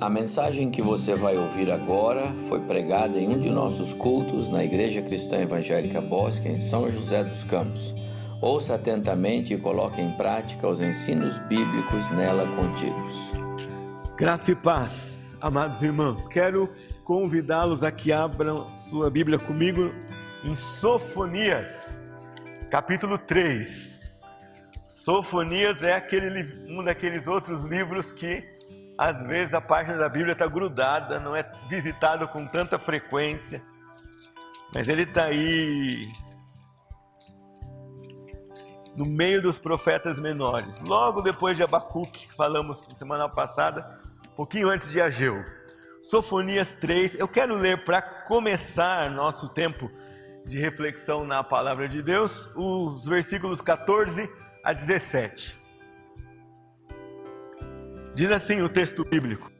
A mensagem que você vai ouvir agora foi pregada em um de nossos cultos na Igreja Cristã Evangélica Bosque, em São José dos Campos. Ouça atentamente e coloque em prática os ensinos bíblicos nela contidos. Graça e paz, amados irmãos. Quero convidá-los a que abram sua Bíblia comigo em Sofonias, capítulo 3. Sofonias é aquele, um daqueles outros livros que às vezes a página da Bíblia está grudada, não é visitado com tanta frequência, mas ele está aí no meio dos profetas menores, logo depois de Abacuque, que falamos semana passada, um pouquinho antes de Ageu. Sofonias 3, eu quero ler para começar nosso tempo de reflexão na palavra de Deus, os versículos 14 a 17. Diz assim o texto bíblico,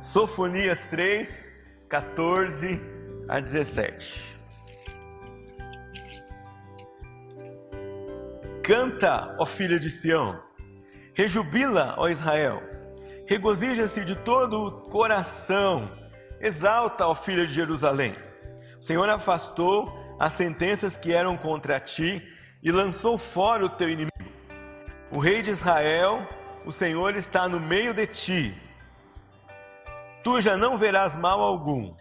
Sofonias 3, 14 a 17. Canta, ó filha de Sião, rejubila, ó Israel, regozija-se de todo o coração, exalta, ó filha de Jerusalém. O Senhor afastou as sentenças que eram contra ti e lançou fora o teu inimigo. O rei de Israel o Senhor está no meio de ti. Tu já não verás mal algum.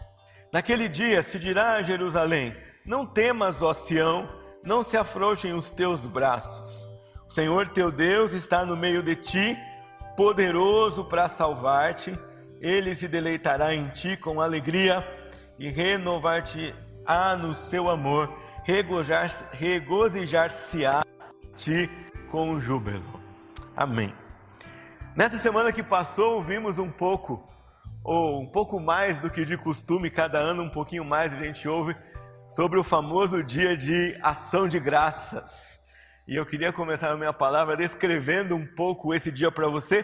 Naquele dia se dirá a Jerusalém: Não temas, ó Sião, não se afrouxem os teus braços. O Senhor teu Deus está no meio de ti, poderoso para salvar-te. Ele se deleitará em ti com alegria e renovar-te-á no seu amor, regozijar-se-á ti com júbilo. Amém. Nessa semana que passou, ouvimos um pouco, ou um pouco mais do que de costume, cada ano um pouquinho mais a gente ouve, sobre o famoso dia de ação de graças. E eu queria começar a minha palavra descrevendo um pouco esse dia para você,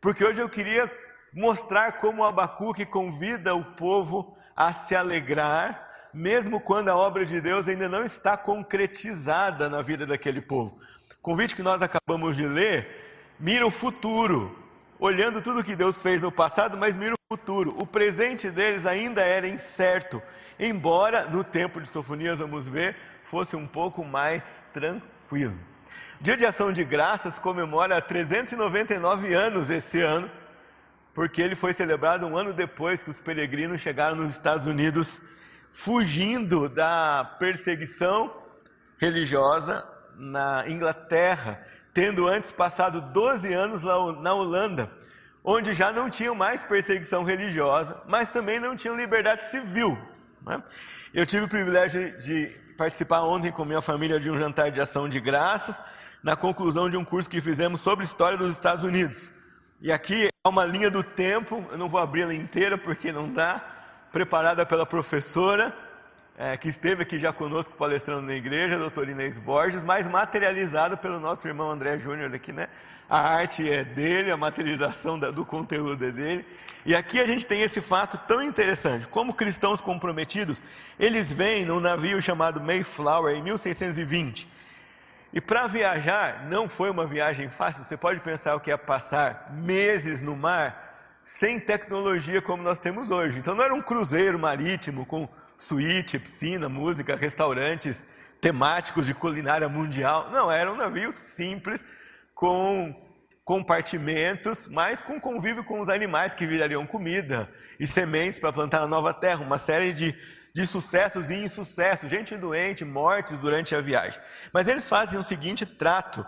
porque hoje eu queria mostrar como Abacuque convida o povo a se alegrar, mesmo quando a obra de Deus ainda não está concretizada na vida daquele povo. O convite que nós acabamos de ler mira o futuro, olhando tudo que Deus fez no passado, mas mira o futuro. O presente deles ainda era incerto, embora no tempo de Sofonias, vamos ver, fosse um pouco mais tranquilo. Dia de Ação de Graças comemora 399 anos esse ano, porque ele foi celebrado um ano depois que os peregrinos chegaram nos Estados Unidos, fugindo da perseguição religiosa na Inglaterra tendo antes passado 12 anos na Holanda, onde já não tinham mais perseguição religiosa, mas também não tinham liberdade civil. Né? Eu tive o privilégio de participar ontem com minha família de um jantar de ação de graças, na conclusão de um curso que fizemos sobre história dos Estados Unidos. E aqui é uma linha do tempo, eu não vou abrir ela inteira porque não dá, preparada pela professora, é, que esteve aqui já conosco palestrando na igreja, doutor Inês Borges, mas materializado pelo nosso irmão André Júnior aqui, né? A arte é dele, a materialização da, do conteúdo é dele. E aqui a gente tem esse fato tão interessante. Como cristãos comprometidos, eles vêm num navio chamado Mayflower em 1620. E para viajar, não foi uma viagem fácil. Você pode pensar o que é passar meses no mar sem tecnologia como nós temos hoje. Então não era um cruzeiro marítimo com suíte, piscina, música, restaurantes temáticos de culinária mundial. Não, era um navio simples, com compartimentos, mas com convívio com os animais que virariam comida e sementes para plantar na nova terra, uma série de, de sucessos e insucessos, gente doente, mortes durante a viagem. Mas eles fazem o seguinte trato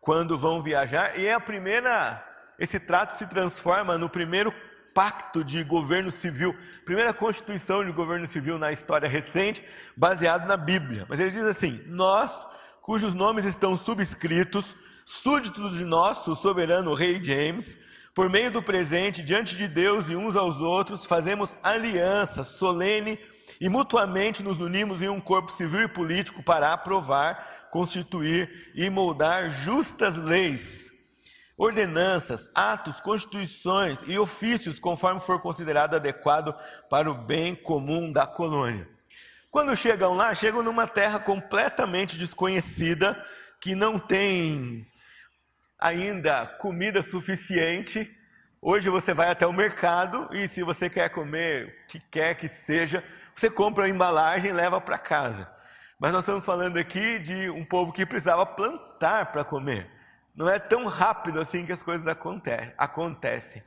quando vão viajar, e é a primeira. Esse trato se transforma no primeiro pacto de governo civil, primeira constituição de governo civil na história recente, baseado na Bíblia. Mas ele diz assim: Nós, cujos nomes estão subscritos, súditos de nosso soberano rei James, por meio do presente, diante de Deus e uns aos outros, fazemos aliança solene e mutuamente nos unimos em um corpo civil e político para aprovar, constituir e moldar justas leis ordenanças, atos, constituições e ofícios conforme for considerado adequado para o bem comum da colônia. Quando chegam lá, chegam numa terra completamente desconhecida, que não tem ainda comida suficiente Hoje você vai até o mercado e se você quer comer o que quer que seja, você compra a embalagem e leva para casa. Mas nós estamos falando aqui de um povo que precisava plantar para comer. Não é tão rápido assim que as coisas acontecem.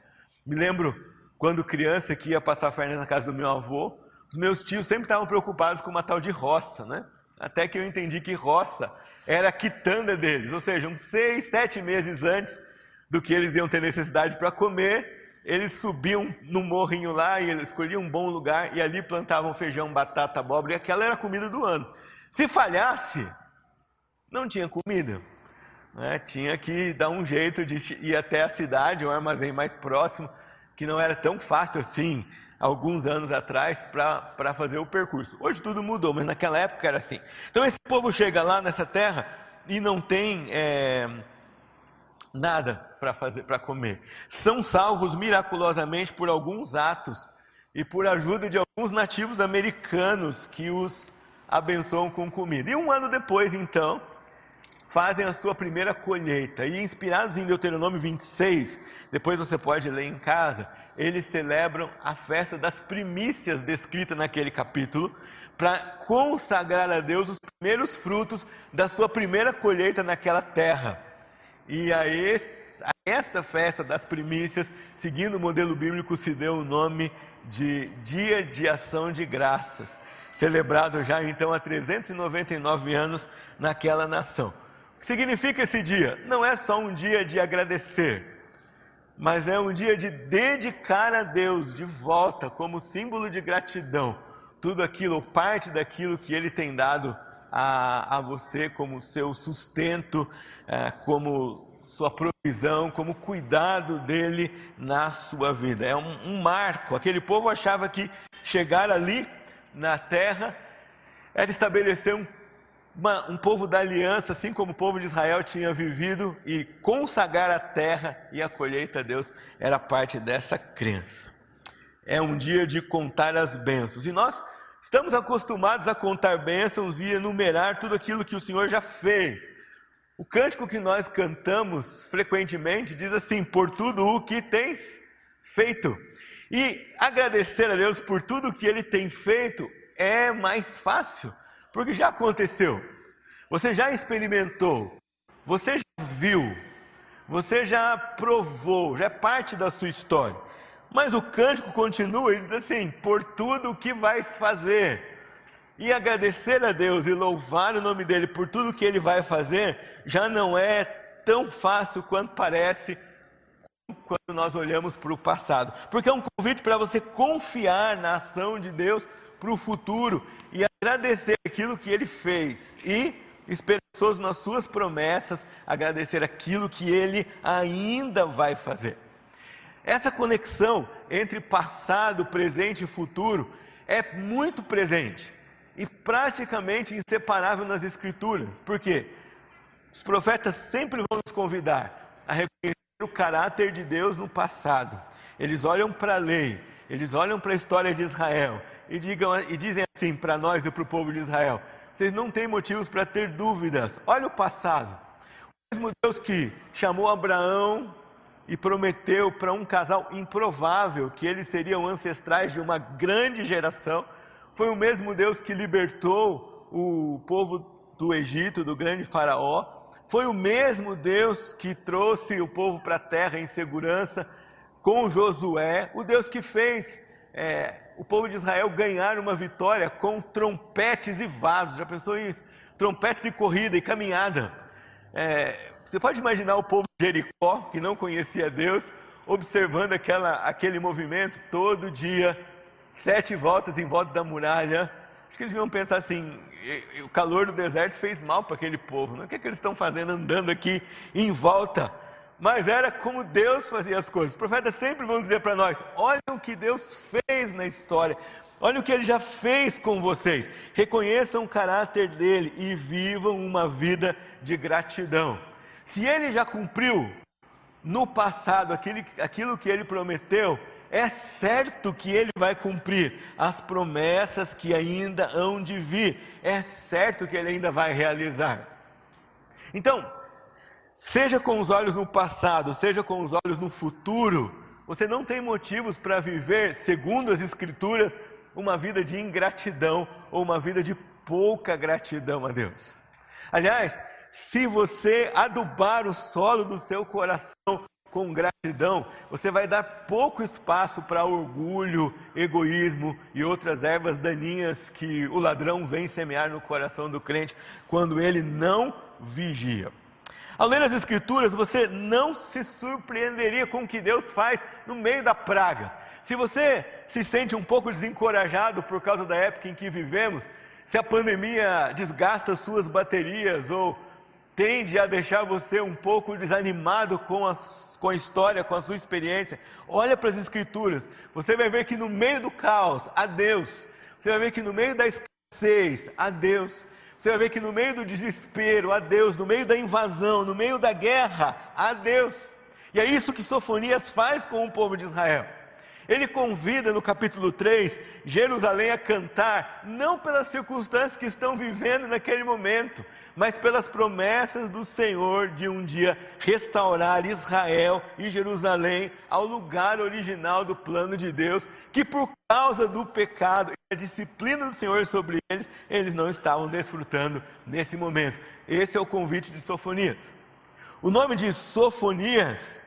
Me lembro quando criança que ia passar férias na casa do meu avô, os meus tios sempre estavam preocupados com uma tal de roça, né? Até que eu entendi que roça era a quitanda deles, ou seja, uns seis, sete meses antes do que eles iam ter necessidade para comer, eles subiam no morrinho lá e eles escolhiam um bom lugar e ali plantavam feijão, batata, abóbora e aquela era a comida do ano. Se falhasse, não tinha comida. Né? Tinha que dar um jeito de ir até a cidade, um armazém mais próximo, que não era tão fácil assim, alguns anos atrás, para fazer o percurso. Hoje tudo mudou, mas naquela época era assim. Então esse povo chega lá nessa terra e não tem. É, nada para fazer, para comer. São salvos miraculosamente por alguns atos e por ajuda de alguns nativos americanos que os abençoam com comida. E um ano depois, então, fazem a sua primeira colheita. E inspirados em Deuteronômio 26, depois você pode ler em casa, eles celebram a festa das primícias descrita naquele capítulo, para consagrar a Deus os primeiros frutos da sua primeira colheita naquela terra. E a, esse, a esta festa das primícias, seguindo o modelo bíblico, se deu o nome de Dia de Ação de Graças, celebrado já então há 399 anos naquela nação. Significa esse dia? Não é só um dia de agradecer, mas é um dia de dedicar a Deus de volta como símbolo de gratidão, tudo aquilo, parte daquilo que Ele tem dado a, a você como seu sustento, é, como sua provisão, como cuidado dele na sua vida. É um, um marco. Aquele povo achava que chegar ali na terra era estabelecer um, uma, um povo da aliança, assim como o povo de Israel tinha vivido, e consagrar a terra e a colheita a Deus era parte dessa crença. É um dia de contar as bênçãos. E nós Estamos acostumados a contar bênçãos e enumerar tudo aquilo que o Senhor já fez. O cântico que nós cantamos frequentemente diz assim: Por tudo o que tens feito. E agradecer a Deus por tudo que Ele tem feito é mais fácil, porque já aconteceu. Você já experimentou, você já viu, você já provou, já é parte da sua história. Mas o cântico continua e diz assim: por tudo o que vais fazer. E agradecer a Deus e louvar o nome dele por tudo que ele vai fazer, já não é tão fácil quanto parece quando nós olhamos para o passado. Porque é um convite para você confiar na ação de Deus para o futuro e agradecer aquilo que ele fez. E esperançoso nas suas promessas, agradecer aquilo que ele ainda vai fazer. Essa conexão entre passado, presente e futuro é muito presente e praticamente inseparável nas Escrituras. Por quê? Os profetas sempre vão nos convidar a reconhecer o caráter de Deus no passado. Eles olham para a lei, eles olham para a história de Israel e, digam, e dizem assim para nós e para o povo de Israel: vocês não têm motivos para ter dúvidas. Olha o passado. O mesmo Deus que chamou Abraão e prometeu para um casal improvável que eles seriam ancestrais de uma grande geração. Foi o mesmo Deus que libertou o povo do Egito, do grande Faraó. Foi o mesmo Deus que trouxe o povo para a terra em segurança com Josué. O Deus que fez é, o povo de Israel ganhar uma vitória com trompetes e vasos. Já pensou isso? Trompetes e corrida e caminhada. É, você pode imaginar o povo de Jericó, que não conhecia Deus, observando aquela, aquele movimento todo dia, sete voltas em volta da muralha. Acho que eles iam pensar assim: o calor do deserto fez mal para aquele povo. Né? O que, é que eles estão fazendo andando aqui em volta? Mas era como Deus fazia as coisas. Os profetas sempre vão dizer para nós: olha o que Deus fez na história. Olha o que ele já fez com vocês. Reconheçam o caráter dele e vivam uma vida de gratidão. Se ele já cumpriu no passado aquilo, aquilo que ele prometeu, é certo que ele vai cumprir as promessas que ainda hão de vir, é certo que ele ainda vai realizar. Então, seja com os olhos no passado, seja com os olhos no futuro, você não tem motivos para viver, segundo as Escrituras, uma vida de ingratidão ou uma vida de pouca gratidão a Deus. Aliás, se você adubar o solo do seu coração com gratidão, você vai dar pouco espaço para orgulho, egoísmo e outras ervas daninhas que o ladrão vem semear no coração do crente quando ele não vigia. Ao ler as Escrituras, você não se surpreenderia com o que Deus faz no meio da praga. Se você se sente um pouco desencorajado por causa da época em que vivemos, se a pandemia desgasta suas baterias ou tende a deixar você um pouco desanimado com a, com a história, com a sua experiência, olha para as Escrituras. Você vai ver que no meio do caos, há Deus. Você vai ver que no meio da escassez, há Deus. Você vai ver que no meio do desespero, há Deus. No meio da invasão, no meio da guerra, há Deus. E é isso que Sofonias faz com o povo de Israel. Ele convida no capítulo 3 Jerusalém a cantar, não pelas circunstâncias que estão vivendo naquele momento, mas pelas promessas do Senhor de um dia restaurar Israel e Jerusalém ao lugar original do plano de Deus, que por causa do pecado e a disciplina do Senhor sobre eles, eles não estavam desfrutando nesse momento. Esse é o convite de Sofonias. O nome de Sofonias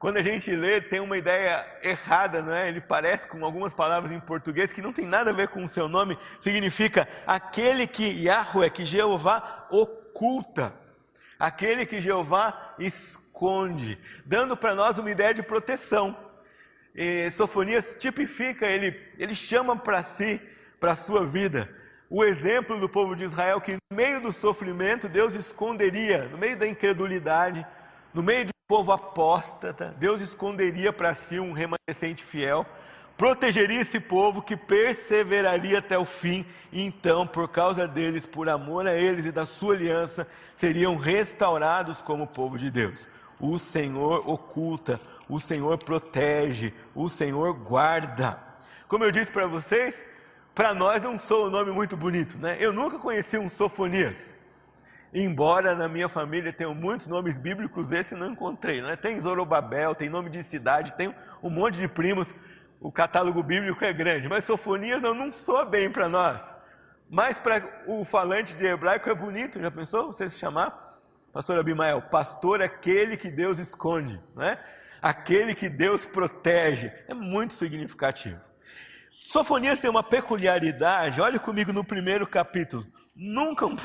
quando a gente lê, tem uma ideia errada, não é? Ele parece com algumas palavras em português que não tem nada a ver com o seu nome. Significa aquele que Yahweh, que Jeová oculta, aquele que Jeová esconde, dando para nós uma ideia de proteção. E Sofonias tipifica, ele, ele chama para si, para a sua vida, o exemplo do povo de Israel que no meio do sofrimento Deus esconderia, no meio da incredulidade, no meio de povo apóstata, Deus esconderia para si um remanescente fiel, protegeria esse povo que perseveraria até o fim, e então, por causa deles, por amor a eles e da sua aliança, seriam restaurados como povo de Deus. O Senhor oculta, o Senhor protege, o Senhor guarda. Como eu disse para vocês, para nós não sou um nome muito bonito, né? Eu nunca conheci um Sofonias. Embora na minha família tenham muitos nomes bíblicos, esse não encontrei. Né? Tem Zorobabel, tem nome de cidade, tem um monte de primos. O catálogo bíblico é grande, mas Sofonias não, não soa bem para nós. Mas para o falante de hebraico é bonito, já pensou você se chamar? Pastor Abimael, pastor é aquele que Deus esconde, né? aquele que Deus protege. É muito significativo. Sofonias tem uma peculiaridade, olhe comigo no primeiro capítulo. Nunca um,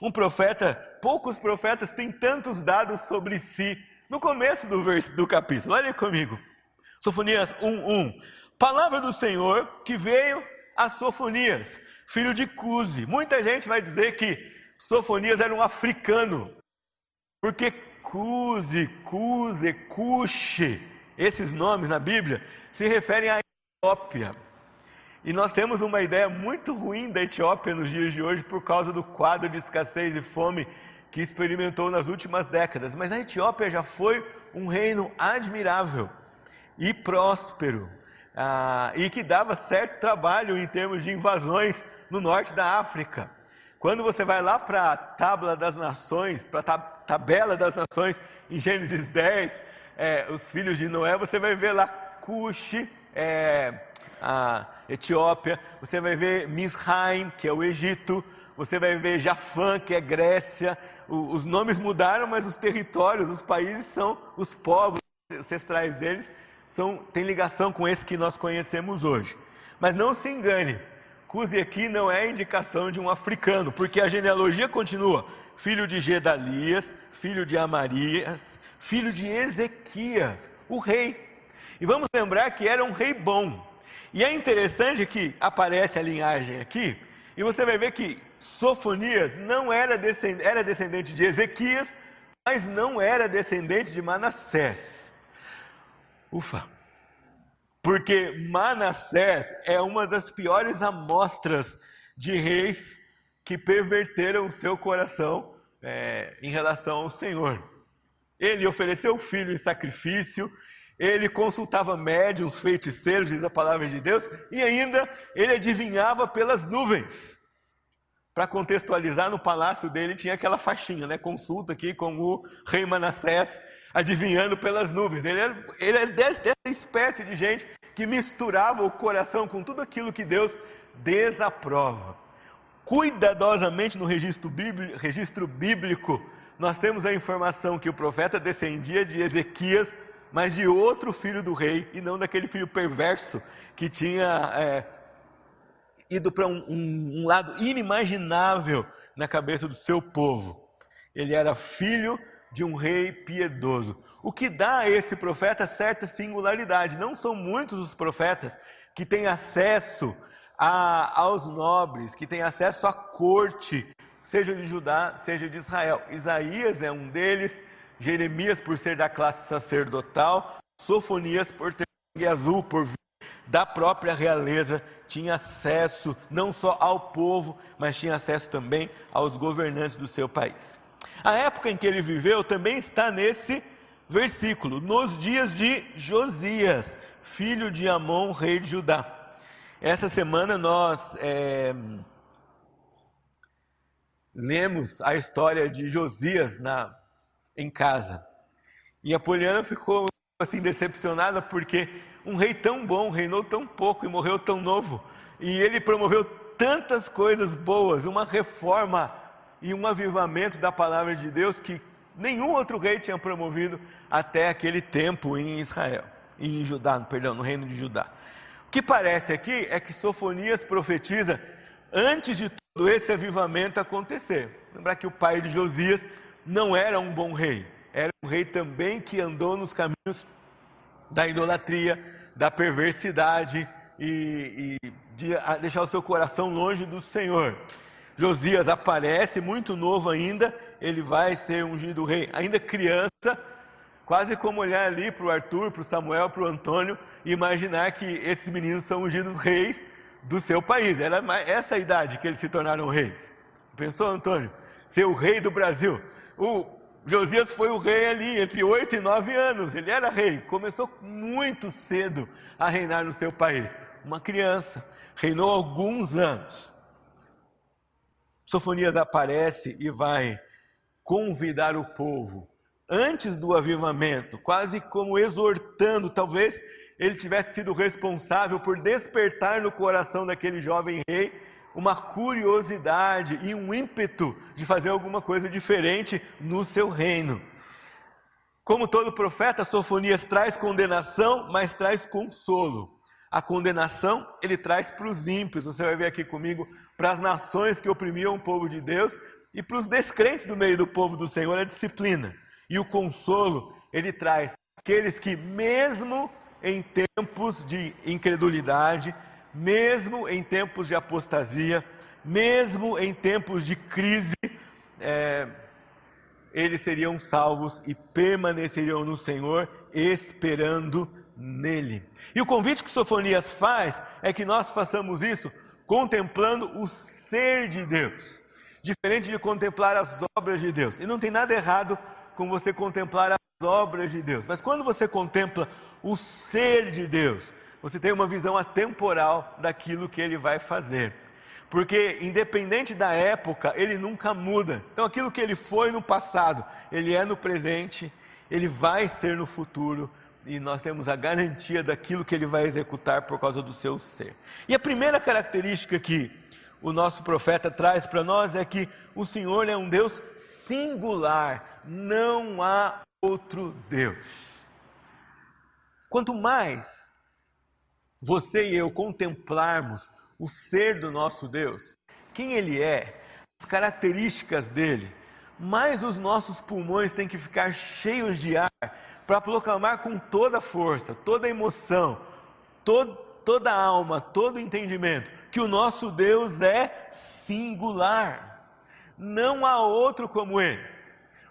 um profeta, poucos profetas têm tantos dados sobre si. No começo do, verso, do capítulo, olha comigo. Sofonias 1:1. Palavra do Senhor que veio a Sofonias, filho de Cusi. Muita gente vai dizer que Sofonias era um africano, porque Cusi, Cuse, Cuxe, esses nomes na Bíblia se referem à Etiópia. E nós temos uma ideia muito ruim da Etiópia nos dias de hoje por causa do quadro de escassez e fome que experimentou nas últimas décadas. Mas a Etiópia já foi um reino admirável e próspero ah, e que dava certo trabalho em termos de invasões no norte da África. Quando você vai lá para a Tábua das Nações, para a Tabela das Nações, em Gênesis 10, é, os filhos de Noé, você vai ver lá Cuxi, é, a Etiópia, você vai ver Misraim, que é o Egito, você vai ver Jafã, que é Grécia. Os nomes mudaram, mas os territórios, os países são os povos ancestrais deles, são, têm ligação com esse que nós conhecemos hoje. Mas não se engane, Cusi aqui não é indicação de um africano, porque a genealogia continua: filho de Gedalias, filho de Amarias, filho de Ezequias, o rei. E vamos lembrar que era um rei bom. E é interessante que aparece a linhagem aqui, e você vai ver que Sofonias não era descendente, era descendente de Ezequias, mas não era descendente de Manassés. Ufa! Porque Manassés é uma das piores amostras de reis que perverteram o seu coração é, em relação ao Senhor. Ele ofereceu o filho em sacrifício, ele consultava médiums, feiticeiros, diz a palavra de Deus, e ainda ele adivinhava pelas nuvens. Para contextualizar, no palácio dele tinha aquela faixinha, né? Consulta aqui com o rei Manassés. adivinhando pelas nuvens. Ele é, ele é dessa espécie de gente que misturava o coração com tudo aquilo que Deus desaprova. Cuidadosamente no registro bíblico, registro bíblico, nós temos a informação que o profeta descendia de Ezequias, mas de outro filho do rei, e não daquele filho perverso que tinha é, ido para um, um, um lado inimaginável na cabeça do seu povo. Ele era filho de um rei piedoso. O que dá a esse profeta certa singularidade. Não são muitos os profetas que têm acesso a, aos nobres, que têm acesso à corte, seja de Judá, seja de Israel. Isaías é um deles, Jeremias, por ser da classe sacerdotal, Sofonias, por ter sangue azul, por vir da própria realeza, tinha acesso não só ao povo, mas tinha acesso também aos governantes do seu país. A época em que ele viveu também está nesse versículo, nos dias de Josias, filho de Amon, rei de Judá. Essa semana nós é, lemos a história de Josias na, em casa. E a Poliana ficou assim decepcionada porque um rei tão bom reinou tão pouco e morreu tão novo. E ele promoveu tantas coisas boas, uma reforma e um avivamento da palavra de Deus que nenhum outro rei tinha promovido até aquele tempo em Israel, em Judá, perdão, no reino de Judá. O que parece aqui é que Sofonias profetiza antes de todo esse avivamento acontecer. Lembrar que o pai de Josias não era um bom rei, era um rei também que andou nos caminhos da idolatria, da perversidade e, e de deixar o seu coração longe do Senhor. Josias aparece muito novo ainda, ele vai ser ungido rei, ainda criança, quase como olhar ali para o Arthur, para o Samuel, para o Antônio e imaginar que esses meninos são ungidos reis do seu país. Era essa a idade que eles se tornaram reis. Pensou, Antônio? Ser o rei do Brasil. O Josias foi o rei ali entre oito e nove anos. Ele era rei. Começou muito cedo a reinar no seu país. Uma criança. Reinou alguns anos. Sofonias aparece e vai convidar o povo antes do avivamento, quase como exortando, talvez ele tivesse sido responsável por despertar no coração daquele jovem rei uma curiosidade e um ímpeto de fazer alguma coisa diferente no seu reino. Como todo profeta, Sofonias traz condenação, mas traz consolo. A condenação ele traz para os ímpios, você vai ver aqui comigo, para as nações que oprimiam o povo de Deus e para os descrentes do meio do povo do Senhor a disciplina. E o consolo ele traz aqueles que, mesmo em tempos de incredulidade, mesmo em tempos de apostasia, mesmo em tempos de crise, é, eles seriam salvos e permaneceriam no Senhor, esperando nele. E o convite que Sofonias faz é que nós façamos isso contemplando o ser de Deus, diferente de contemplar as obras de Deus. E não tem nada errado com você contemplar as obras de Deus, mas quando você contempla o ser de Deus, você tem uma visão atemporal daquilo que ele vai fazer. Porque, independente da época, ele nunca muda. Então, aquilo que ele foi no passado, ele é no presente, ele vai ser no futuro, e nós temos a garantia daquilo que ele vai executar por causa do seu ser. E a primeira característica que o nosso profeta traz para nós é que o Senhor é um Deus singular, não há outro Deus. Quanto mais você e eu contemplarmos o ser do nosso Deus, quem Ele é, as características dele, mais os nossos pulmões têm que ficar cheios de ar para proclamar com toda força, toda emoção, todo, toda alma, todo entendimento, que o nosso Deus é singular. Não há outro como Ele.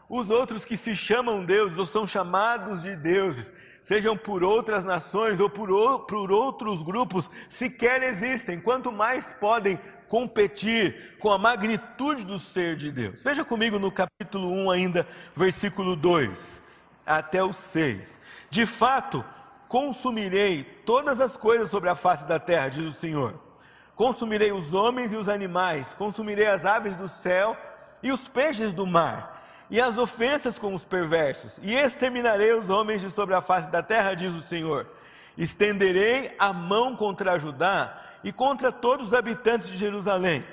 Os outros que se chamam deuses ou são chamados de deuses, sejam por outras nações ou por, por outros grupos, sequer existem. Quanto mais podem competir com a magnitude do ser de Deus. Veja comigo no capítulo 1 ainda, versículo 2 até o 6. De fato, consumirei todas as coisas sobre a face da terra, diz o Senhor. Consumirei os homens e os animais, consumirei as aves do céu e os peixes do mar. E as ofensas com os perversos, e exterminarei os homens de sobre a face da terra, diz o Senhor. Estenderei a mão contra Judá e contra todos os habitantes de Jerusalém.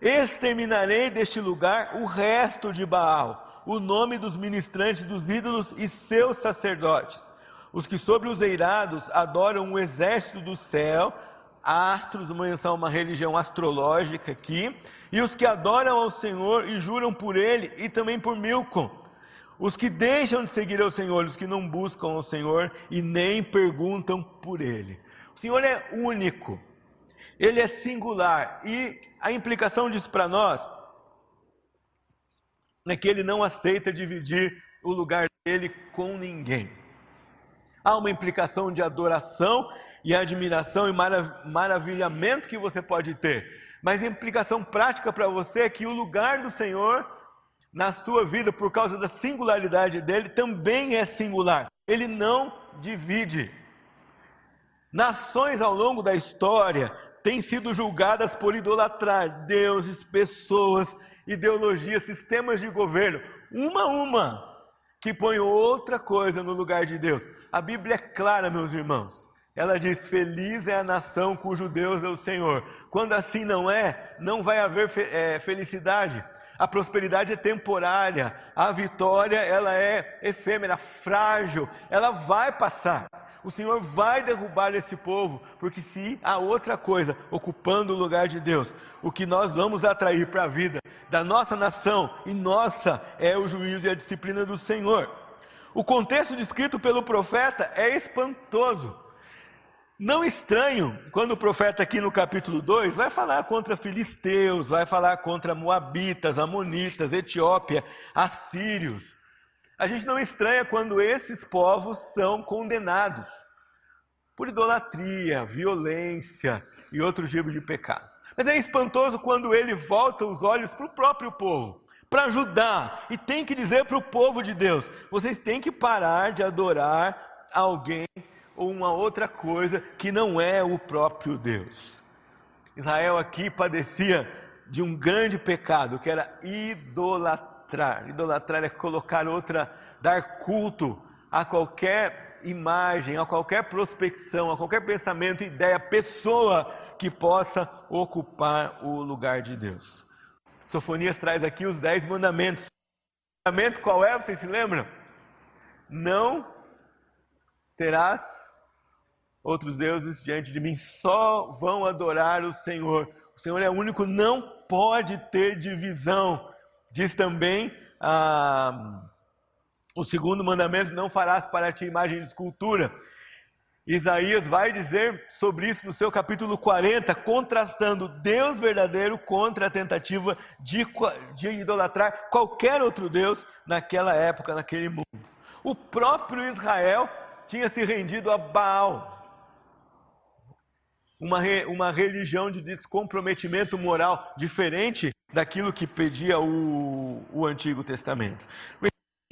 Exterminarei deste lugar o resto de Baal, o nome dos ministrantes dos ídolos e seus sacerdotes. Os que sobre os eirados adoram o exército do céu, astros, menção uma religião astrológica aqui, e os que adoram ao Senhor e juram por ele e também por Milcom. Os que deixam de seguir ao Senhor, os que não buscam ao Senhor e nem perguntam por ele. O Senhor é único, ele é singular e a implicação disso para nós é que ele não aceita dividir o lugar dele com ninguém. Há uma implicação de adoração e admiração e maravilhamento que você pode ter, mas a implicação prática para você é que o lugar do Senhor na sua vida, por causa da singularidade dele, também é singular. Ele não divide. Nações ao longo da história têm sido julgadas por idolatrar deuses, pessoas, ideologias, sistemas de governo, uma a uma, que põe outra coisa no lugar de Deus. A Bíblia é clara, meus irmãos. Ela diz: Feliz é a nação cujo Deus é o Senhor. Quando assim não é, não vai haver é, felicidade. A prosperidade é temporária, a vitória ela é efêmera, frágil, ela vai passar o Senhor vai derrubar esse povo, porque se há outra coisa ocupando o lugar de Deus, o que nós vamos atrair para a vida da nossa nação e nossa é o juízo e a disciplina do Senhor. O contexto descrito pelo profeta é espantoso. Não estranho quando o profeta, aqui no capítulo 2, vai falar contra filisteus, vai falar contra moabitas, amonitas, Etiópia, assírios. A gente não estranha quando esses povos são condenados por idolatria, violência e outros tipos de pecados. Mas é espantoso quando ele volta os olhos para o próprio povo, para ajudar, e tem que dizer para o povo de Deus: vocês têm que parar de adorar alguém ou uma outra coisa que não é o próprio Deus. Israel aqui padecia de um grande pecado, que era idolatrar. Idolatrar é colocar outra, dar culto a qualquer imagem, a qualquer prospecção, a qualquer pensamento, ideia, pessoa que possa ocupar o lugar de Deus. Sofonias traz aqui os dez mandamentos. O mandamento qual é? Vocês se lembram? Não terás outros deuses diante de mim, só vão adorar o Senhor. O Senhor é único, não pode ter divisão. Diz também ah, o segundo mandamento: não farás para ti imagem de escultura. Isaías vai dizer sobre isso no seu capítulo 40, contrastando Deus verdadeiro contra a tentativa de, de idolatrar qualquer outro Deus naquela época, naquele mundo. O próprio Israel tinha se rendido a Baal, uma, re, uma religião de descomprometimento moral diferente daquilo que pedia o, o Antigo Testamento.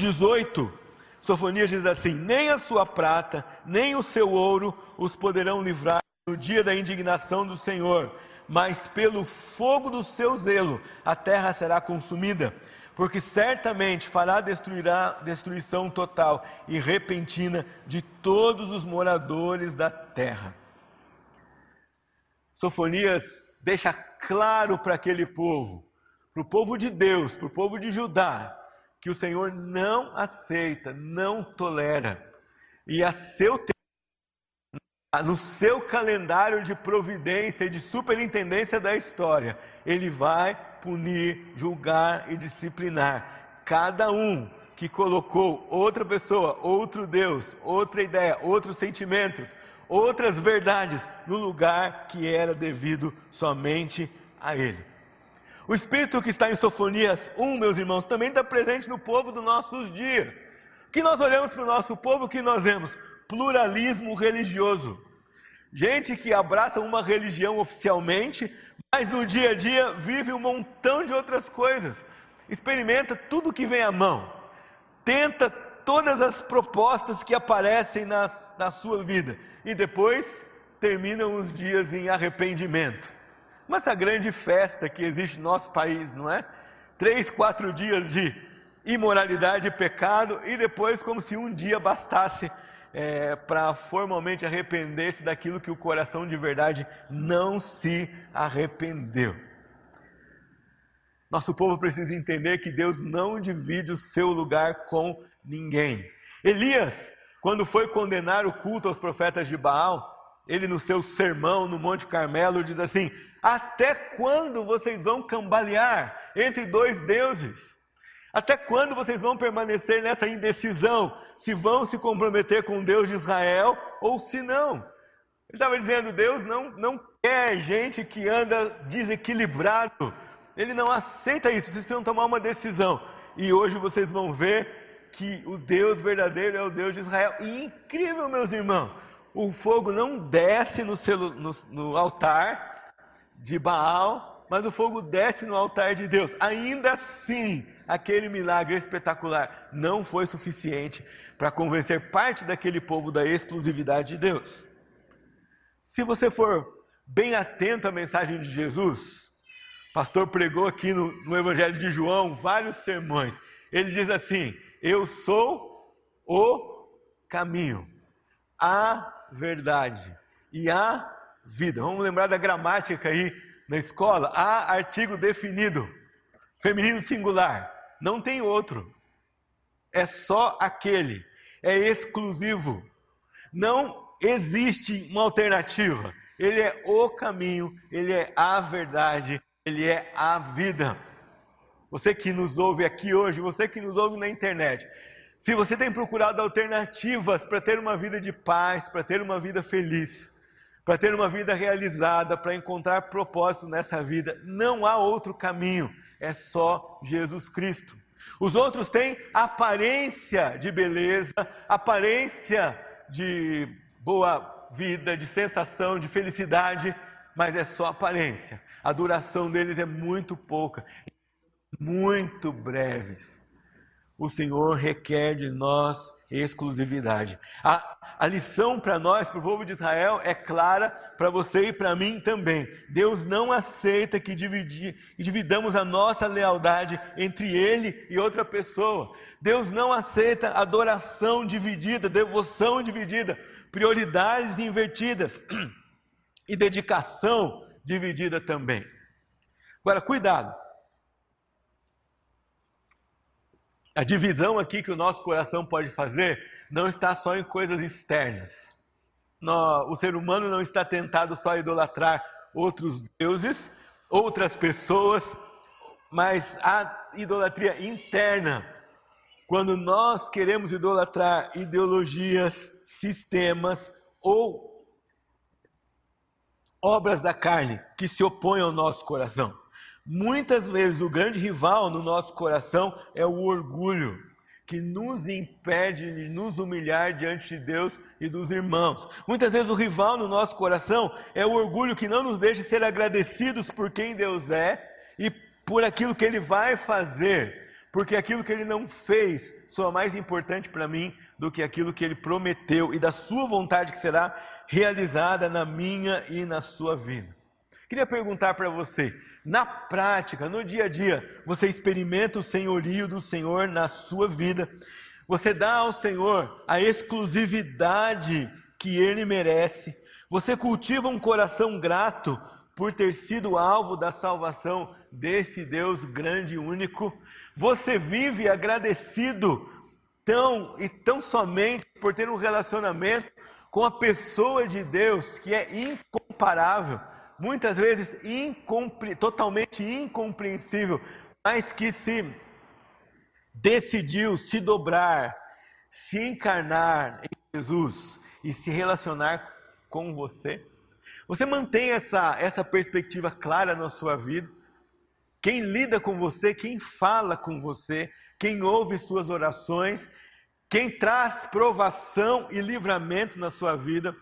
18, Sofonias diz assim: Nem a sua prata, nem o seu ouro os poderão livrar no dia da indignação do Senhor, mas pelo fogo do seu zelo a terra será consumida, porque certamente fará destruirá, destruição total e repentina de todos os moradores da terra. Sofonias deixa claro para aquele povo, para o povo de Deus, para o povo de Judá, que o Senhor não aceita, não tolera, e a seu no seu calendário de providência e de superintendência da história, ele vai punir, julgar e disciplinar cada um que colocou outra pessoa, outro Deus, outra ideia, outros sentimentos, outras verdades no lugar que era devido somente a Ele. O Espírito que está em Sofonias 1, meus irmãos, também está presente no povo dos nossos dias. Que nós olhamos para o nosso povo, o que nós vemos? Pluralismo religioso. Gente que abraça uma religião oficialmente, mas no dia a dia vive um montão de outras coisas. Experimenta tudo que vem à mão. Tenta todas as propostas que aparecem na, na sua vida e depois terminam os dias em arrependimento. Mas a grande festa que existe no nosso país, não é? Três, quatro dias de imoralidade e pecado, e depois, como se um dia bastasse é, para formalmente arrepender-se daquilo que o coração de verdade não se arrependeu. Nosso povo precisa entender que Deus não divide o seu lugar com ninguém. Elias, quando foi condenar o culto aos profetas de Baal, ele no seu sermão no Monte Carmelo diz assim: Até quando vocês vão cambalear entre dois deuses? Até quando vocês vão permanecer nessa indecisão? Se vão se comprometer com Deus de Israel ou se não? Ele estava dizendo: Deus não, não quer gente que anda desequilibrado. Ele não aceita isso. Vocês precisam tomar uma decisão. E hoje vocês vão ver que o Deus verdadeiro é o Deus de Israel. E incrível, meus irmãos, o fogo não desce no, no, no altar de Baal, mas o fogo desce no altar de Deus. Ainda assim, aquele milagre espetacular não foi suficiente para convencer parte daquele povo da exclusividade de Deus. Se você for bem atento à mensagem de Jesus, o pastor pregou aqui no, no Evangelho de João vários sermões. Ele diz assim: Eu sou o caminho, a verdade e a vida. Vamos lembrar da gramática aí na escola? Há artigo definido, feminino singular não tem outro. É só aquele. É exclusivo. Não existe uma alternativa. Ele é o caminho, ele é a verdade, ele é a vida. Você que nos ouve aqui hoje, você que nos ouve na internet, se você tem procurado alternativas para ter uma vida de paz, para ter uma vida feliz, para ter uma vida realizada, para encontrar propósito nessa vida, não há outro caminho é só Jesus Cristo. Os outros têm aparência de beleza, aparência de boa vida, de sensação, de felicidade, mas é só aparência. A duração deles é muito pouca, muito breves. O Senhor requer de nós exclusividade. A, a lição para nós, para o povo de Israel, é clara para você e para mim também. Deus não aceita que dividir, dividamos a nossa lealdade entre Ele e outra pessoa. Deus não aceita adoração dividida, devoção dividida, prioridades invertidas e dedicação dividida também. Agora, cuidado. A divisão aqui que o nosso coração pode fazer não está só em coisas externas. o ser humano não está tentado só a idolatrar outros deuses, outras pessoas, mas a idolatria interna. Quando nós queremos idolatrar ideologias, sistemas ou obras da carne que se opõem ao nosso coração. Muitas vezes o grande rival no nosso coração é o orgulho, que nos impede de nos humilhar diante de Deus e dos irmãos. Muitas vezes o rival no nosso coração é o orgulho que não nos deixa ser agradecidos por quem Deus é e por aquilo que Ele vai fazer, porque aquilo que Ele não fez soa mais importante para mim do que aquilo que Ele prometeu e da Sua vontade que será realizada na minha e na sua vida. Queria perguntar para você, na prática, no dia a dia, você experimenta o senhorio do Senhor na sua vida? Você dá ao Senhor a exclusividade que ele merece? Você cultiva um coração grato por ter sido alvo da salvação desse Deus grande e único? Você vive agradecido tão e tão somente por ter um relacionamento com a pessoa de Deus que é incomparável? Muitas vezes incompre totalmente incompreensível, mas que se decidiu se dobrar, se encarnar em Jesus e se relacionar com você. Você mantém essa, essa perspectiva clara na sua vida? Quem lida com você, quem fala com você, quem ouve suas orações, quem traz provação e livramento na sua vida,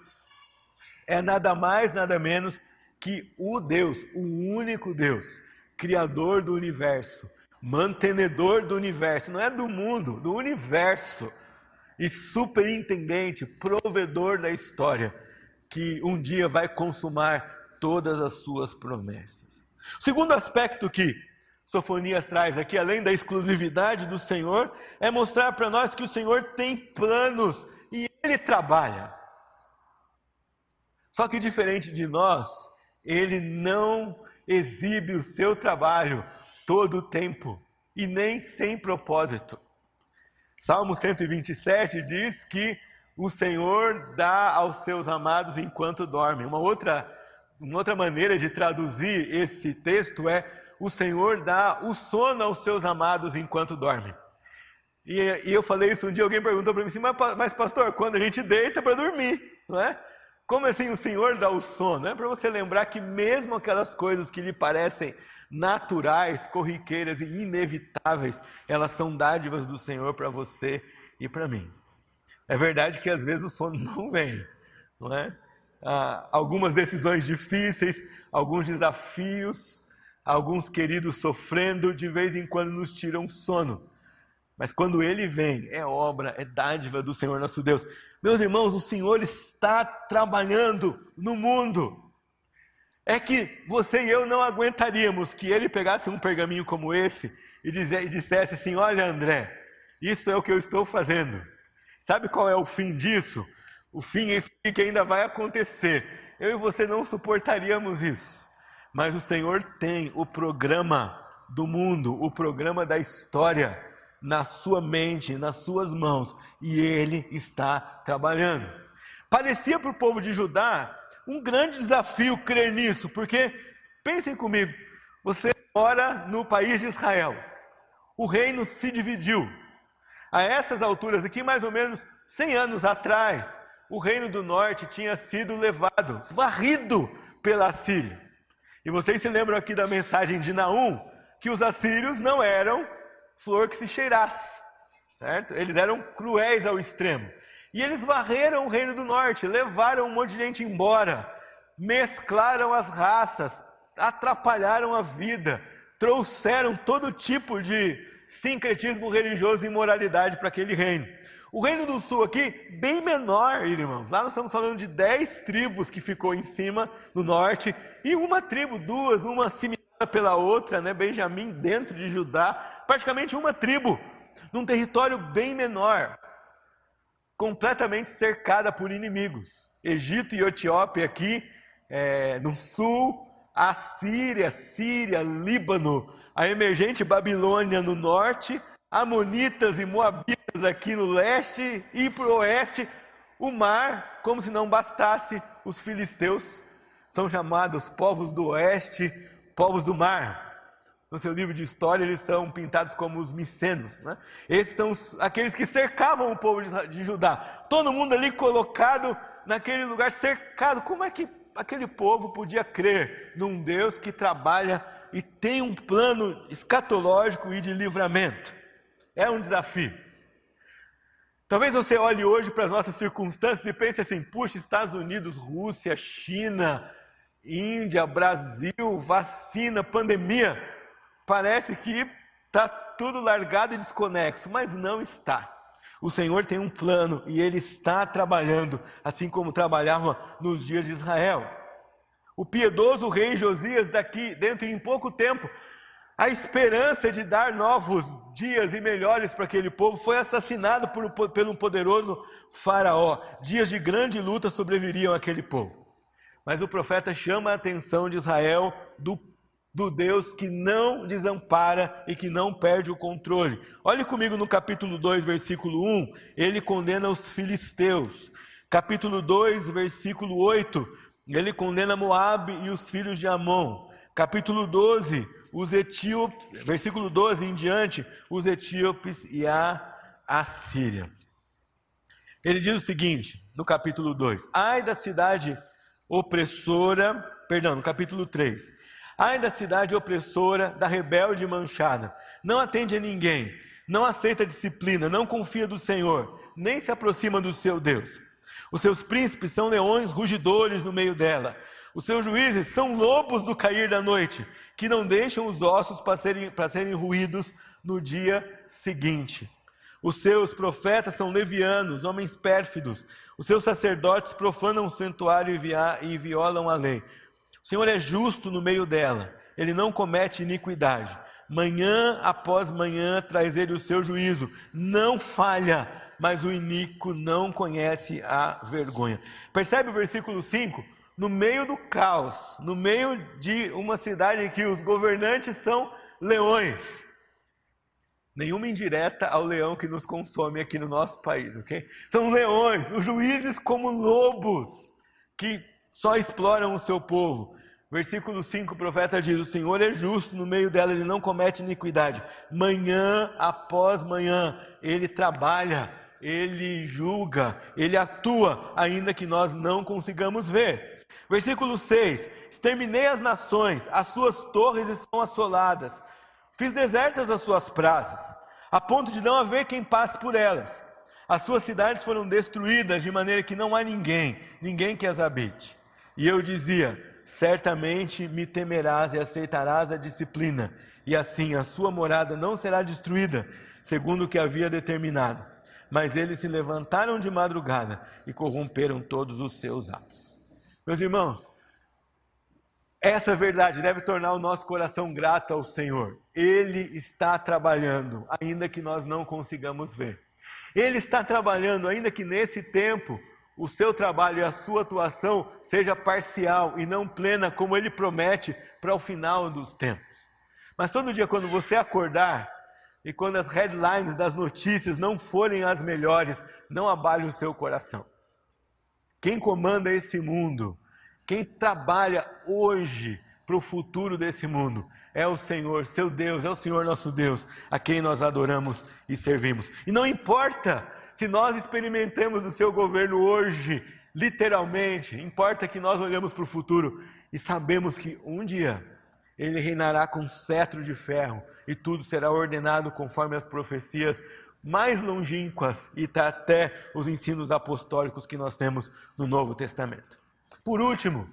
é nada mais, nada menos que o Deus, o único Deus, Criador do universo, mantenedor do universo, não é do mundo, do universo, e superintendente, provedor da história, que um dia vai consumar todas as suas promessas. O segundo aspecto que Sofonias traz aqui, além da exclusividade do Senhor, é mostrar para nós que o Senhor tem planos e Ele trabalha. Só que diferente de nós, Ele não exibe o seu trabalho todo o tempo e nem sem propósito. Salmo 127 diz que o Senhor dá aos seus amados enquanto dormem. Uma outra, uma outra maneira de traduzir esse texto é: o Senhor dá o sono aos seus amados enquanto dormem. E, e eu falei isso um dia, alguém perguntou para mim assim, mas, mas pastor, quando a gente deita para dormir, não é? Como assim o Senhor dá o sono? É para você lembrar que mesmo aquelas coisas que lhe parecem naturais, corriqueiras e inevitáveis, elas são dádivas do Senhor para você e para mim. É verdade que às vezes o sono não vem, não é? Ah, algumas decisões difíceis, alguns desafios, alguns queridos sofrendo, de vez em quando nos tiram sono. Mas quando ele vem, é obra, é dádiva do Senhor nosso Deus. Meus irmãos, o Senhor está trabalhando no mundo. É que você e eu não aguentaríamos que ele pegasse um pergaminho como esse e dissesse assim: Olha, André, isso é o que eu estou fazendo. Sabe qual é o fim disso? O fim é isso que ainda vai acontecer. Eu e você não suportaríamos isso. Mas o Senhor tem o programa do mundo, o programa da história na sua mente, nas suas mãos, e ele está trabalhando. Parecia para o povo de Judá um grande desafio crer nisso, porque pensem comigo, você mora no país de Israel. O reino se dividiu. A essas alturas aqui, mais ou menos 100 anos atrás, o reino do norte tinha sido levado, varrido pela Síria. E vocês se lembram aqui da mensagem de Naum, que os assírios não eram flor que se cheirasse, certo? Eles eram cruéis ao extremo. E eles varreram o reino do norte, levaram um monte de gente embora, mesclaram as raças, atrapalharam a vida, trouxeram todo tipo de sincretismo religioso e imoralidade para aquele reino. O reino do sul aqui, bem menor, irmãos. Lá nós estamos falando de dez tribos que ficou em cima, no norte, e uma tribo, duas, uma similar pela outra, né? Benjamim dentro de Judá, praticamente uma tribo, num território bem menor, completamente cercada por inimigos. Egito e Etiópia aqui, é, no sul, a Síria, Síria, Líbano, a emergente Babilônia no norte, Amonitas e Moabitas aqui no leste e para o oeste, o mar, como se não bastasse, os filisteus são chamados povos do oeste, povos do mar. No seu livro de história, eles são pintados como os micenos. Né? Esses são os, aqueles que cercavam o povo de, de Judá. Todo mundo ali colocado naquele lugar cercado. Como é que aquele povo podia crer num Deus que trabalha e tem um plano escatológico e de livramento. É um desafio. Talvez você olhe hoje para as nossas circunstâncias e pense assim: puxa, Estados Unidos, Rússia, China, Índia, Brasil, vacina, pandemia. Parece que está tudo largado e desconexo, mas não está. O Senhor tem um plano e Ele está trabalhando, assim como trabalhava nos dias de Israel. O piedoso rei Josias, daqui, dentro em pouco tempo, a esperança de dar novos dias e melhores para aquele povo foi assassinado por, pelo um poderoso faraó. Dias de grande luta sobreviriam àquele povo. Mas o profeta chama a atenção de Israel do, do Deus que não desampara e que não perde o controle. Olhe comigo no capítulo 2, versículo 1. Ele condena os filisteus. Capítulo 2, versículo 8 ele condena Moabe e os filhos de Amon. Capítulo 12, os etíopes, versículo 12 em diante, os etíopes e a Assíria. Ele diz o seguinte, no capítulo 2: Ai da cidade opressora, perdão, no capítulo 3. Ai da cidade opressora, da rebelde manchada, não atende a ninguém, não aceita disciplina, não confia do Senhor, nem se aproxima do seu Deus. Os seus príncipes são leões rugidores no meio dela. Os seus juízes são lobos do cair da noite, que não deixam os ossos para serem, para serem ruídos no dia seguinte. Os seus profetas são levianos, homens pérfidos. Os seus sacerdotes profanam o santuário e violam a lei. O Senhor é justo no meio dela, ele não comete iniquidade. Manhã após manhã traz ele o seu juízo. Não falha, mas o iníquo não conhece a vergonha. Percebe o versículo 5? No meio do caos, no meio de uma cidade que os governantes são leões. Nenhuma indireta ao leão que nos consome aqui no nosso país, ok? São leões, os juízes como lobos que só exploram o seu povo. Versículo 5, o profeta diz: O Senhor é justo, no meio dela ele não comete iniquidade. Manhã após manhã, ele trabalha, ele julga, ele atua, ainda que nós não consigamos ver. Versículo 6: Exterminei as nações, as suas torres estão assoladas, fiz desertas as suas praças, a ponto de não haver quem passe por elas. As suas cidades foram destruídas de maneira que não há ninguém, ninguém que as habite. E eu dizia: certamente me temerás e aceitarás a disciplina, e assim a sua morada não será destruída, segundo o que havia determinado. Mas eles se levantaram de madrugada e corromperam todos os seus atos. Meus irmãos, essa verdade deve tornar o nosso coração grato ao Senhor. Ele está trabalhando, ainda que nós não consigamos ver. Ele está trabalhando, ainda que nesse tempo o seu trabalho e a sua atuação seja parcial e não plena, como ele promete para o final dos tempos. Mas todo dia, quando você acordar e quando as headlines das notícias não forem as melhores, não abale o seu coração. Quem comanda esse mundo, quem trabalha hoje para o futuro desse mundo, é o Senhor, seu Deus, é o Senhor nosso Deus, a quem nós adoramos e servimos. E não importa se nós experimentamos o seu governo hoje, literalmente, importa que nós olhamos para o futuro e sabemos que um dia ele reinará com cetro de ferro e tudo será ordenado conforme as profecias mais longínquas e tá até os ensinos apostólicos que nós temos no Novo Testamento. Por último,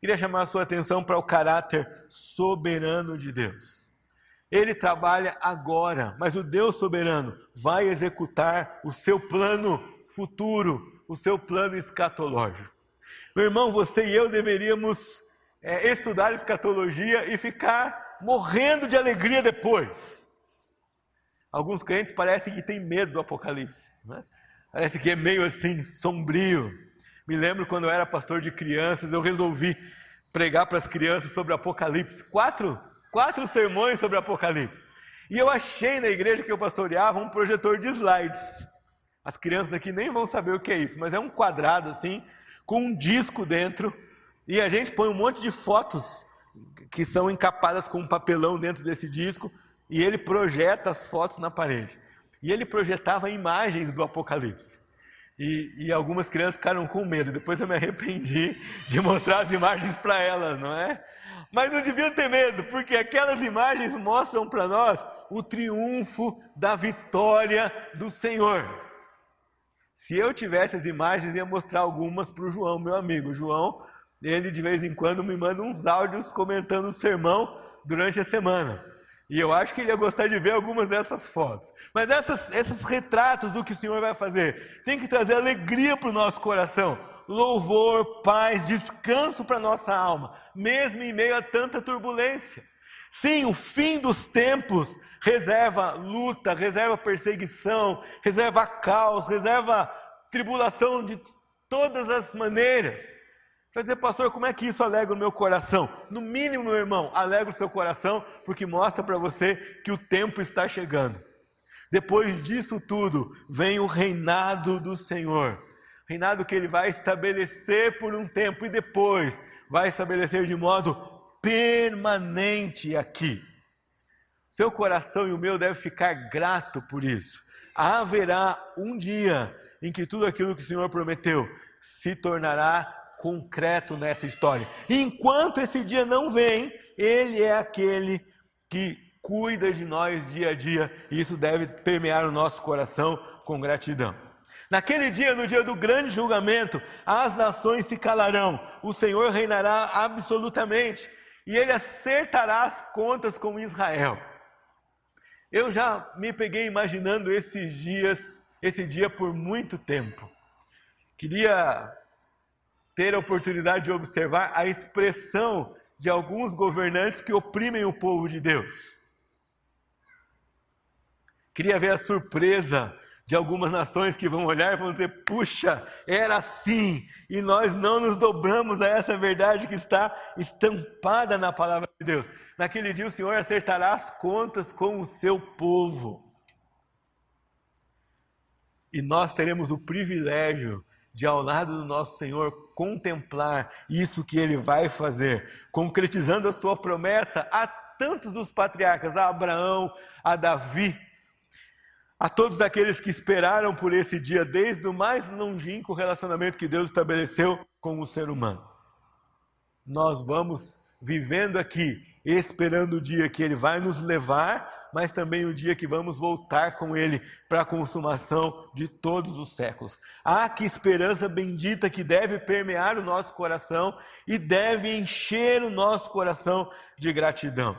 queria chamar a sua atenção para o caráter soberano de Deus. Ele trabalha agora, mas o Deus soberano vai executar o seu plano futuro, o seu plano escatológico. Meu irmão, você e eu deveríamos é, estudar escatologia e ficar morrendo de alegria depois. Alguns crentes parecem que têm medo do Apocalipse, né? parece que é meio assim sombrio. Me lembro quando eu era pastor de crianças, eu resolvi pregar para as crianças sobre Apocalipse. Quatro quatro sermões sobre Apocalipse. E eu achei na igreja que eu pastoreava um projetor de slides. As crianças aqui nem vão saber o que é isso, mas é um quadrado assim, com um disco dentro, e a gente põe um monte de fotos que são encapadas com um papelão dentro desse disco, e ele projeta as fotos na parede. E ele projetava imagens do Apocalipse. E, e, algumas crianças ficaram com medo. Depois eu me arrependi de mostrar as imagens para elas, não é? Mas não deviam ter medo, porque aquelas imagens mostram para nós o triunfo da vitória do Senhor. Se eu tivesse as imagens, ia mostrar algumas para o João, meu amigo. O João, ele de vez em quando me manda uns áudios comentando o sermão durante a semana. E eu acho que ele ia gostar de ver algumas dessas fotos. Mas essas, esses retratos do que o Senhor vai fazer tem que trazer alegria para o nosso coração louvor, paz, descanso para nossa alma, mesmo em meio a tanta turbulência. Sim, o fim dos tempos reserva luta, reserva perseguição, reserva caos, reserva tribulação de todas as maneiras. Você vai dizer, pastor, como é que isso alegra o meu coração? No mínimo, meu irmão, alegra o seu coração, porque mostra para você que o tempo está chegando. Depois disso tudo, vem o reinado do Senhor reinado que ele vai estabelecer por um tempo e depois vai estabelecer de modo permanente aqui. Seu coração e o meu devem ficar grato por isso. Haverá um dia em que tudo aquilo que o Senhor prometeu se tornará concreto nessa história. Enquanto esse dia não vem, Ele é aquele que cuida de nós dia a dia, e isso deve permear o nosso coração com gratidão. Naquele dia, no dia do grande julgamento, as nações se calarão, o Senhor reinará absolutamente e ele acertará as contas com Israel. Eu já me peguei imaginando esses dias, esse dia por muito tempo. Queria ter a oportunidade de observar a expressão de alguns governantes que oprimem o povo de Deus. Queria ver a surpresa de algumas nações que vão olhar e vão dizer: puxa, era assim, e nós não nos dobramos a essa verdade que está estampada na palavra de Deus. Naquele dia o Senhor acertará as contas com o seu povo. E nós teremos o privilégio de, ao lado do nosso Senhor, contemplar isso que ele vai fazer, concretizando a sua promessa a tantos dos patriarcas, a Abraão, a Davi, a todos aqueles que esperaram por esse dia, desde o mais longínquo relacionamento que Deus estabeleceu com o ser humano. Nós vamos vivendo aqui, esperando o dia que Ele vai nos levar, mas também o dia que vamos voltar com Ele para a consumação de todos os séculos. Ah, que esperança bendita que deve permear o nosso coração e deve encher o nosso coração de gratidão.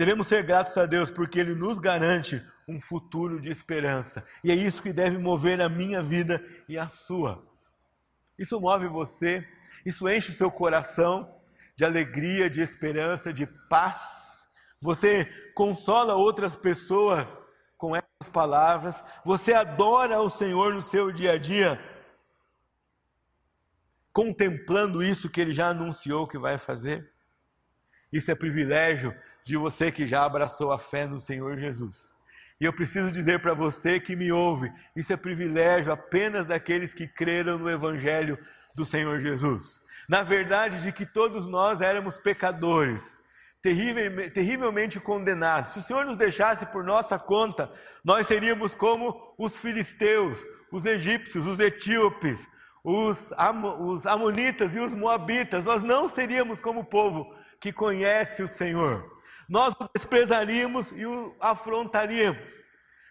Devemos ser gratos a Deus porque Ele nos garante um futuro de esperança. E é isso que deve mover a minha vida e a sua. Isso move você, isso enche o seu coração de alegria, de esperança, de paz. Você consola outras pessoas com essas palavras. Você adora o Senhor no seu dia a dia, contemplando isso que Ele já anunciou que vai fazer. Isso é privilégio de você que já abraçou a fé no Senhor Jesus. E eu preciso dizer para você que me ouve, isso é privilégio apenas daqueles que creram no Evangelho do Senhor Jesus. Na verdade, de que todos nós éramos pecadores, terrivelmente condenados. Se o Senhor nos deixasse por nossa conta, nós seríamos como os filisteus, os egípcios, os etíopes, os, os amonitas e os moabitas. Nós não seríamos como o povo que conhece o Senhor nós o desprezaríamos e o afrontaríamos.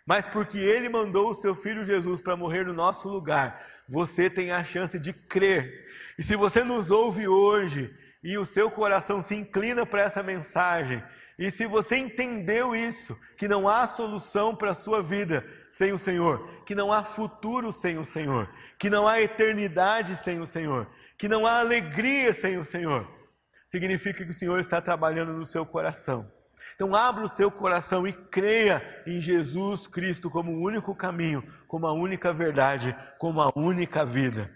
Mas porque ele mandou o seu filho Jesus para morrer no nosso lugar, você tem a chance de crer. E se você nos ouve hoje e o seu coração se inclina para essa mensagem, e se você entendeu isso, que não há solução para a sua vida sem o Senhor, que não há futuro sem o Senhor, que não há eternidade sem o Senhor, que não há alegria sem o Senhor, significa que o Senhor está trabalhando no seu coração. Então, abra o seu coração e creia em Jesus Cristo como o único caminho, como a única verdade, como a única vida.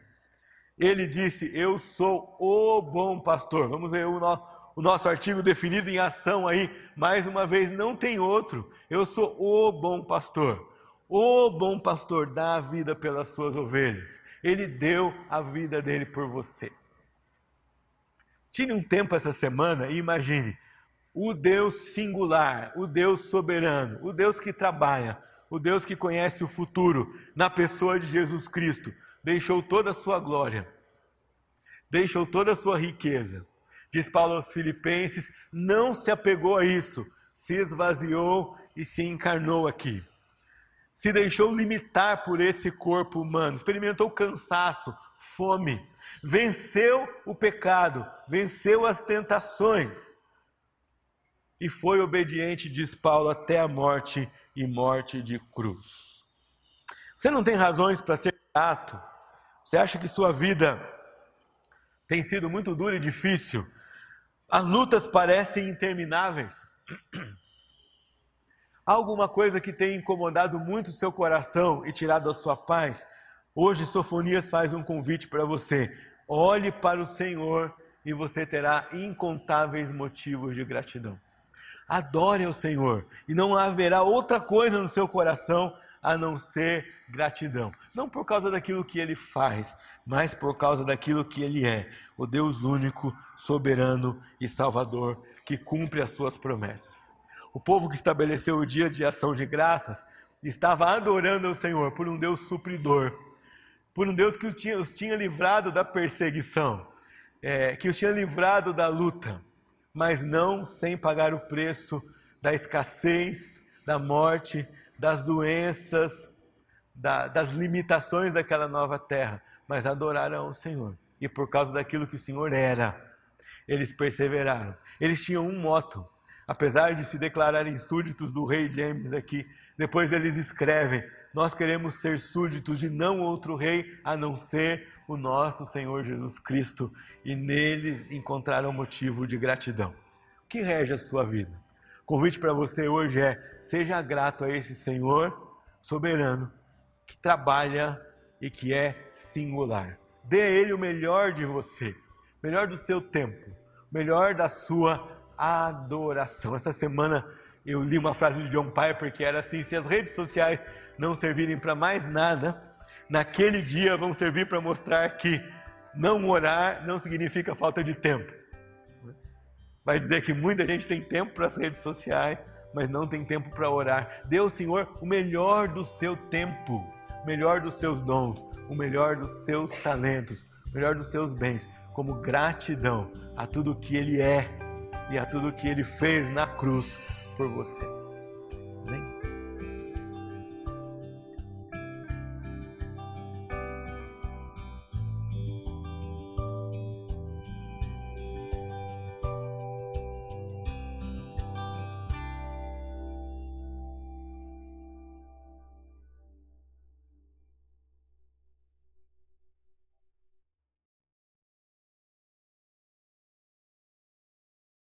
Ele disse: Eu sou o bom pastor. Vamos ver o, no, o nosso artigo definido em ação aí. Mais uma vez, não tem outro. Eu sou o bom pastor. O bom pastor dá a vida pelas suas ovelhas. Ele deu a vida dele por você. Tire um tempo essa semana e imagine o Deus singular, o Deus soberano, o Deus que trabalha, o Deus que conhece o futuro, na pessoa de Jesus Cristo, deixou toda a sua glória, deixou toda a sua riqueza. Diz Paulo aos Filipenses: não se apegou a isso, se esvaziou e se encarnou aqui. Se deixou limitar por esse corpo humano, experimentou cansaço, fome, venceu o pecado, venceu as tentações e foi obediente, diz Paulo, até a morte e morte de cruz. Você não tem razões para ser grato? Você acha que sua vida tem sido muito dura e difícil? As lutas parecem intermináveis? Alguma coisa que tem incomodado muito o seu coração e tirado a sua paz? Hoje Sofonias faz um convite para você. Olhe para o Senhor e você terá incontáveis motivos de gratidão. Adore ao Senhor e não haverá outra coisa no seu coração a não ser gratidão. Não por causa daquilo que ele faz, mas por causa daquilo que ele é, o Deus único, soberano e salvador que cumpre as suas promessas. O povo que estabeleceu o dia de ação de graças estava adorando ao Senhor por um Deus supridor por um Deus que os tinha, os tinha livrado da perseguição, é, que os tinha livrado da luta, mas não sem pagar o preço da escassez, da morte, das doenças, da, das limitações daquela nova terra, mas adoraram o Senhor. E por causa daquilo que o Senhor era, eles perseveraram. Eles tinham um moto, apesar de se declararem súditos do rei James aqui, depois eles escrevem: nós queremos ser súditos de não outro rei a não ser o nosso Senhor Jesus Cristo e nele encontrar um motivo de gratidão. O que rege a sua vida? O convite para você hoje é: seja grato a esse Senhor soberano que trabalha e que é singular. Dê a Ele o melhor de você, melhor do seu tempo, melhor da sua adoração. Essa semana eu li uma frase de John Piper que era assim: se as redes sociais não servirem para mais nada, naquele dia vão servir para mostrar que não orar não significa falta de tempo. Vai dizer que muita gente tem tempo para as redes sociais, mas não tem tempo para orar. Dê ao Senhor o melhor do seu tempo, o melhor dos seus dons, o melhor dos seus talentos, o melhor dos seus bens, como gratidão a tudo que Ele é e a tudo que Ele fez na cruz por você.